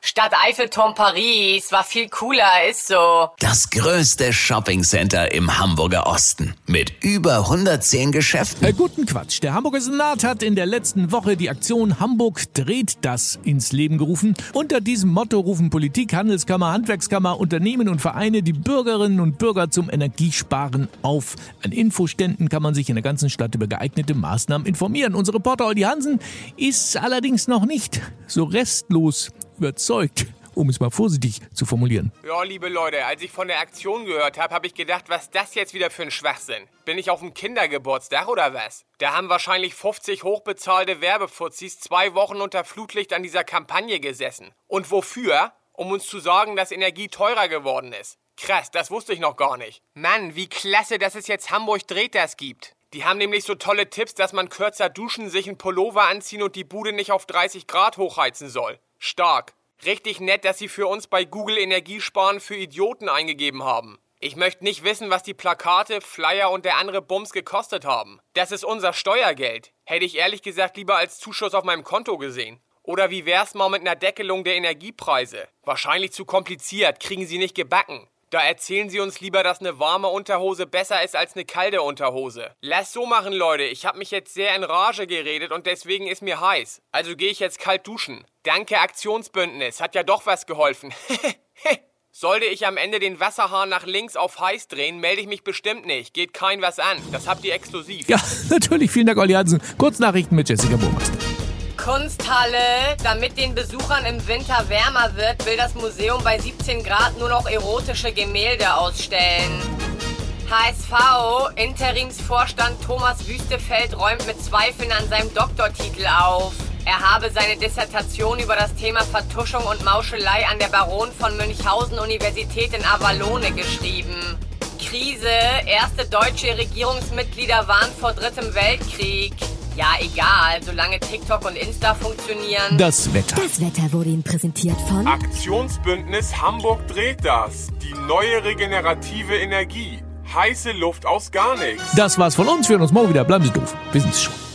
Stadt Eiffelturm Paris war viel cooler, ist so. Das größte Shoppingcenter im Hamburger Osten mit über 110 Geschäften. Äh, guten Quatsch. Der Hamburger Senat hat in der letzten Woche die Aktion Hamburg dreht das ins Leben gerufen. Unter diesem Motto rufen Politik, Handelskammer, Handwerkskammer, Unternehmen und Vereine die Bürgerinnen und Bürger zum Energiesparen auf. An Infoständen kann man sich in der ganzen Stadt über geeignete Maßnahmen informieren. Unser Reporter Olli Hansen ist allerdings noch nicht so restlos überzeugt, um es mal vorsichtig zu formulieren. Ja, liebe Leute, als ich von der Aktion gehört habe, habe ich gedacht, was das jetzt wieder für ein Schwachsinn. Bin ich auf dem Kindergeburtstag oder was? Da haben wahrscheinlich 50 hochbezahlte Werbefuzis zwei Wochen unter Flutlicht an dieser Kampagne gesessen. Und wofür? Um uns zu sagen, dass Energie teurer geworden ist. Krass, das wusste ich noch gar nicht. Mann, wie klasse, dass es jetzt Hamburg dreht das gibt. Die haben nämlich so tolle Tipps, dass man kürzer duschen, sich einen Pullover anziehen und die Bude nicht auf 30 Grad hochheizen soll. Stark. Richtig nett, dass Sie für uns bei Google Energiesparen für Idioten eingegeben haben. Ich möchte nicht wissen, was die Plakate, Flyer und der andere Bums gekostet haben. Das ist unser Steuergeld. Hätte ich ehrlich gesagt lieber als Zuschuss auf meinem Konto gesehen. Oder wie wär's mal mit einer Deckelung der Energiepreise? Wahrscheinlich zu kompliziert, kriegen Sie nicht gebacken. Da erzählen Sie uns lieber, dass eine warme Unterhose besser ist als eine kalte Unterhose. Lass so machen, Leute. Ich habe mich jetzt sehr in Rage geredet und deswegen ist mir heiß. Also gehe ich jetzt kalt duschen. Danke Aktionsbündnis. Hat ja doch was geholfen. Sollte ich am Ende den Wasserhahn nach links auf heiß drehen, melde ich mich bestimmt nicht. Geht kein was an. Das habt ihr exklusiv. Ja, natürlich. Vielen Dank, Olli Hansen. Kurznachrichten mit Jessica Burmeister. Kunsthalle. Damit den Besuchern im Winter wärmer wird, will das Museum bei 17 Grad nur noch erotische Gemälde ausstellen. HSV, Interimsvorstand Thomas Wüstefeld räumt mit Zweifeln an seinem Doktortitel auf. Er habe seine Dissertation über das Thema Vertuschung und Mauschelei an der Baron von Münchhausen Universität in Avalone geschrieben. Krise, erste deutsche Regierungsmitglieder warnen vor Drittem Weltkrieg. Ja, egal, solange TikTok und Insta funktionieren. Das Wetter. Das Wetter wurde Ihnen präsentiert von Aktionsbündnis Hamburg dreht das. Die neue regenerative Energie. Heiße Luft aus gar nichts. Das war's von uns. Wir hören uns morgen wieder. Bleiben Sie doof. Wir sind's schon.